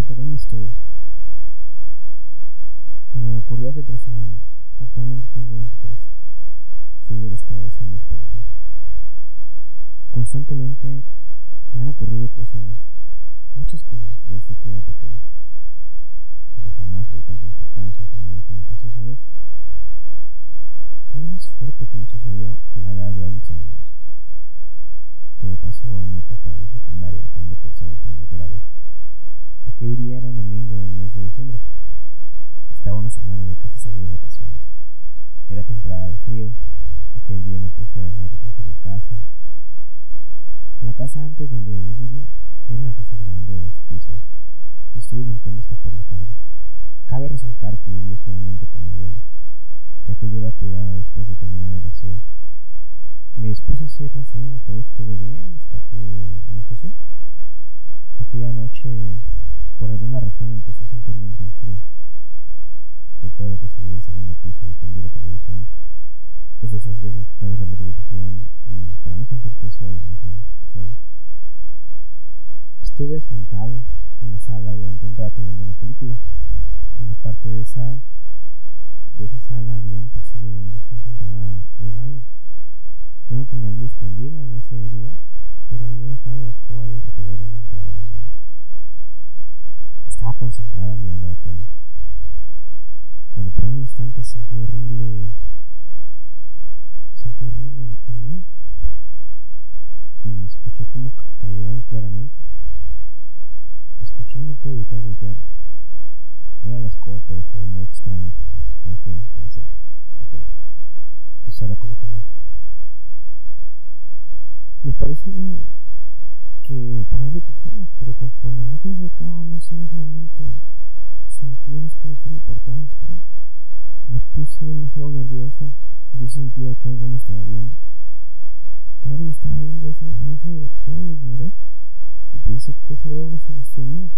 relataré mi historia. Me ocurrió hace 13 años. Actualmente tengo 23. Soy del estado de San Luis Potosí. Constantemente me han ocurrido cosas, muchas cosas desde que era pequeña. Aunque jamás le di tanta importancia como lo que me pasó esa vez. Fue lo más fuerte que me sucedió a la edad de 11 años. Todo pasó en mi etapa de secundaria cuando cursaba el primer grado. Aquel día era un domingo del mes de diciembre. Estaba una semana de casi salir de vacaciones. Era temporada de frío. Aquel día me puse a recoger la casa. A la casa antes donde yo vivía. Era una casa grande de dos pisos. Y estuve limpiando hasta por la tarde. Cabe resaltar que vivía solamente con mi abuela, ya que yo la cuidaba después de terminar el aseo. Me dispuse a hacer la cena, todo estuvo bien hasta que anocheció. Aquella noche, por alguna razón, empecé a sentirme intranquila. Recuerdo que subí al segundo piso y prendí la televisión. Es de esas veces que prendes la televisión y para no sentirte sola, más bien, o solo. Estuve sentado en la sala durante un rato viendo una película. En la parte de esa de esa sala había un pasillo donde se encontraba el baño. Yo no tenía luz prendida en ese lugar, pero había dejado la escoba y el trapidor en la entrada del baño. Estaba concentrada mirando la tele, instante sentí horrible, sentí horrible en, mí y escuché como cayó algo claramente. Escuché y no pude evitar voltear. Era la escoba, pero fue muy extraño. En fin, pensé, ok, quizá la coloqué mal. Me parece que, que me paré a recogerla, pero conforme más me acercaba, no sé, en ese momento sentí un escalofrío por toda mi espalda. Me puse demasiado nerviosa. Yo sentía que algo me estaba viendo. Que algo me estaba viendo en esa dirección, lo ignoré. Y pensé que solo era una sugestión mía.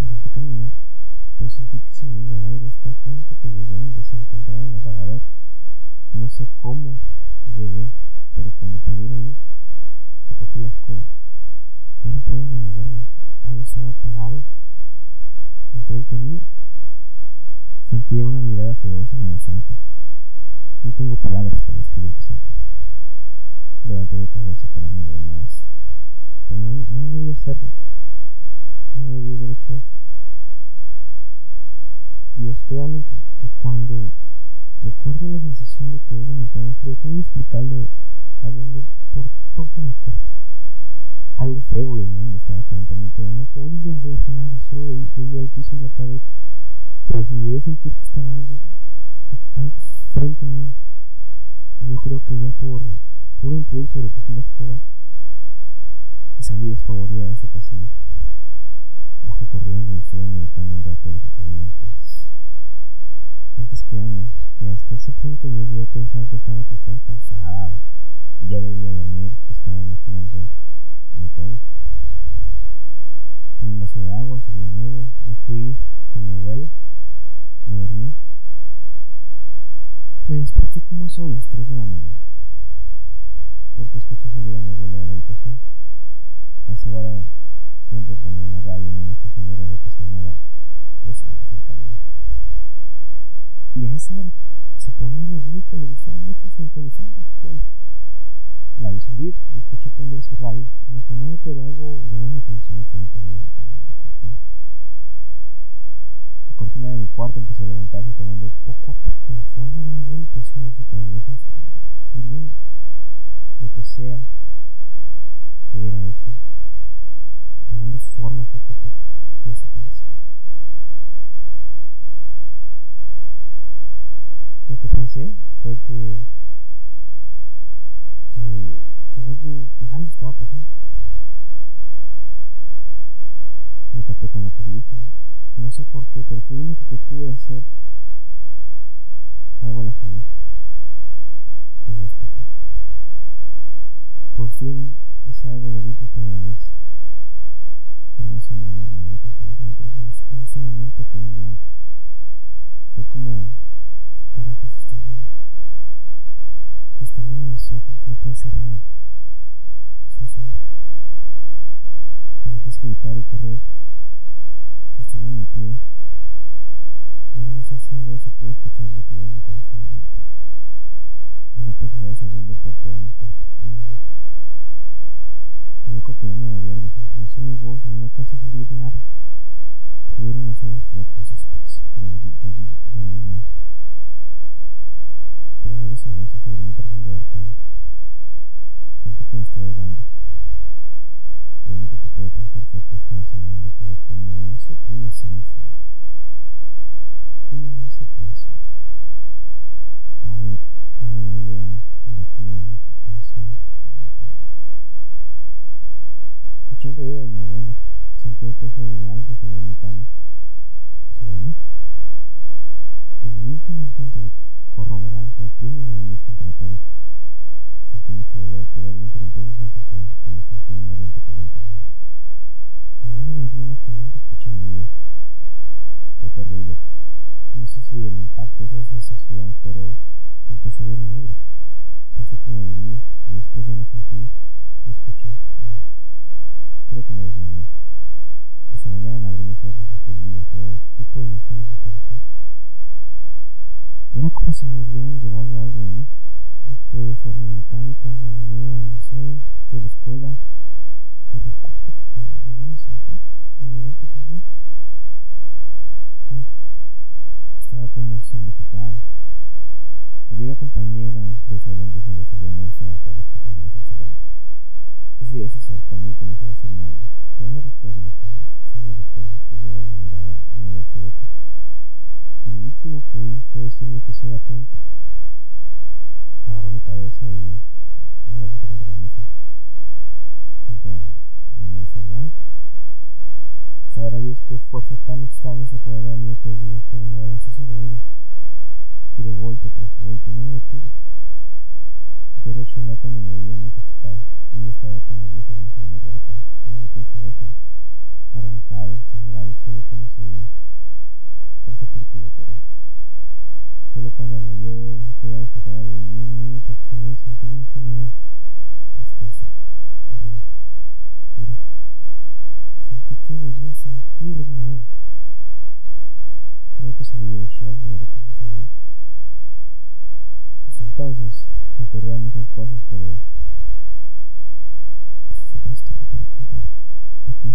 Intenté caminar, pero sentí que se me iba al aire hasta el punto que llegué donde se encontraba el apagador. No sé cómo llegué, pero cuando perdí la luz, recogí la escoba. Ya no pude ni moverme. Algo estaba parado enfrente mío. Sentía una mirada feroz, amenazante. No tengo palabras para describir qué sentí. Levanté mi cabeza para mirar más, pero no, no debía hacerlo. No debía haber hecho eso. Dios, créanme que, que cuando recuerdo la sensación de querer vomitar un frío tan inexplicable abundo por todo mi cuerpo. Algo feo y inmundo estaba frente a mí, pero no podía ver nada, solo veía el piso y la pared. Pero si llegué a sentir que estaba algo, algo frente mío, yo creo que ya por puro impulso recogí la escoba y salí despavorida de ese pasillo. Bajé corriendo y estuve meditando un rato lo sucedido antes. Antes créanme que hasta ese punto llegué a pensar que estaba quizás cansada y ya debía dormir, que estaba imaginándome todo. Tomé un vaso de agua, subí de nuevo, me fui con mi abuela, me dormí. Me desperté como eso a las 3 de la mañana, porque escuché salir a mi abuela de la habitación. A esa hora siempre ponía una radio en una estación de radio que se llamaba Los Amos del Camino. Y a esa hora se ponía mi abuelita, le gustaba mucho sintonizarla. Bueno, la vi salir y escuché prender su radio. Me acomodé, pero algo llamó mi atención frente a mi ventana, la cortina. Cortina de mi cuarto empezó a levantarse, tomando poco a poco la forma de un bulto, haciéndose cada vez más grande, sobresaliendo. Lo que sea que era eso, tomando forma poco a poco y desapareciendo. Lo que pensé fue que que, que algo malo estaba pasando. Me tapé con la cobija, no sé por qué, pero fue lo único que pude hacer. Algo la jaló y me destapó. Por fin ese algo lo vi por primera vez. Era una sombra enorme de casi dos metros. En ese, en ese momento quedé en blanco. Fue como, ¿qué carajos estoy viendo? que están viendo mis ojos, no puede ser real. Es un sueño. Cuando quise gritar y correr, sostuvo mi pie. Una vez haciendo eso pude escuchar el latido de mi corazón a mil por hora. Una pesadez abundó por todo mi cuerpo y mi boca. Mi boca quedó medio abierta, se entumeció mi voz, no alcanzó a salir nada. Hubieron los ojos rojos después y luego ya, vi, ya no vi nada. Pero algo se abalanzó sobre mí pude pensar fue que estaba soñando, pero como eso podía ser un sueño. ¿Cómo eso podía ser un sueño? Aún, aún oía el latido de mi corazón a mí por hora. Escuché el ruido de mi abuela, sentí el peso de algo sobre mi cama y sobre mí. Y en el último intento de corroborar, golpeé mis nudillos contra la pared. Sentí mucho dolor, pero algo interrumpió esa sé si el impacto esa sensación, pero empecé a ver negro. Pensé que moriría y después ya no sentí ni escuché nada. Creo que me desmayé. Esa mañana abrí mis ojos aquel día, todo tipo de emoción desapareció. Era como si me hubieran llevado algo de mí. Actué de forma mecánica, me bañé, almorcé, fui a la escuela Había una compañera del salón que siempre solía molestar a todas las compañeras del salón. Ese día se acercó a mí y comenzó a decirme algo, pero no recuerdo lo que me dijo, solo recuerdo que yo la miraba al mover su boca. Y lo último que oí fue decirme que si era tonta. Agarró mi cabeza y la rebotó contra la mesa, contra la mesa del banco. Sabrá Dios qué fuerza tan extraña se apoderó de mí aquel día, pero me abalancé sobre ella. Tiré golpe tras golpe y no me detuve. Yo reaccioné cuando me dio una cachetada ella estaba con la blusa del uniforme rota, el arete en su oreja, arrancado, sangrado, solo como si parecía película de terror. Solo cuando me dio aquella bofetada volví en mí, reaccioné y sentí mucho miedo, tristeza, terror, ira. Sentí que volví a sentir de nuevo. Creo que salí del shock de lo que sucedió. Desde entonces me ocurrieron muchas cosas, pero esa es otra historia para contar aquí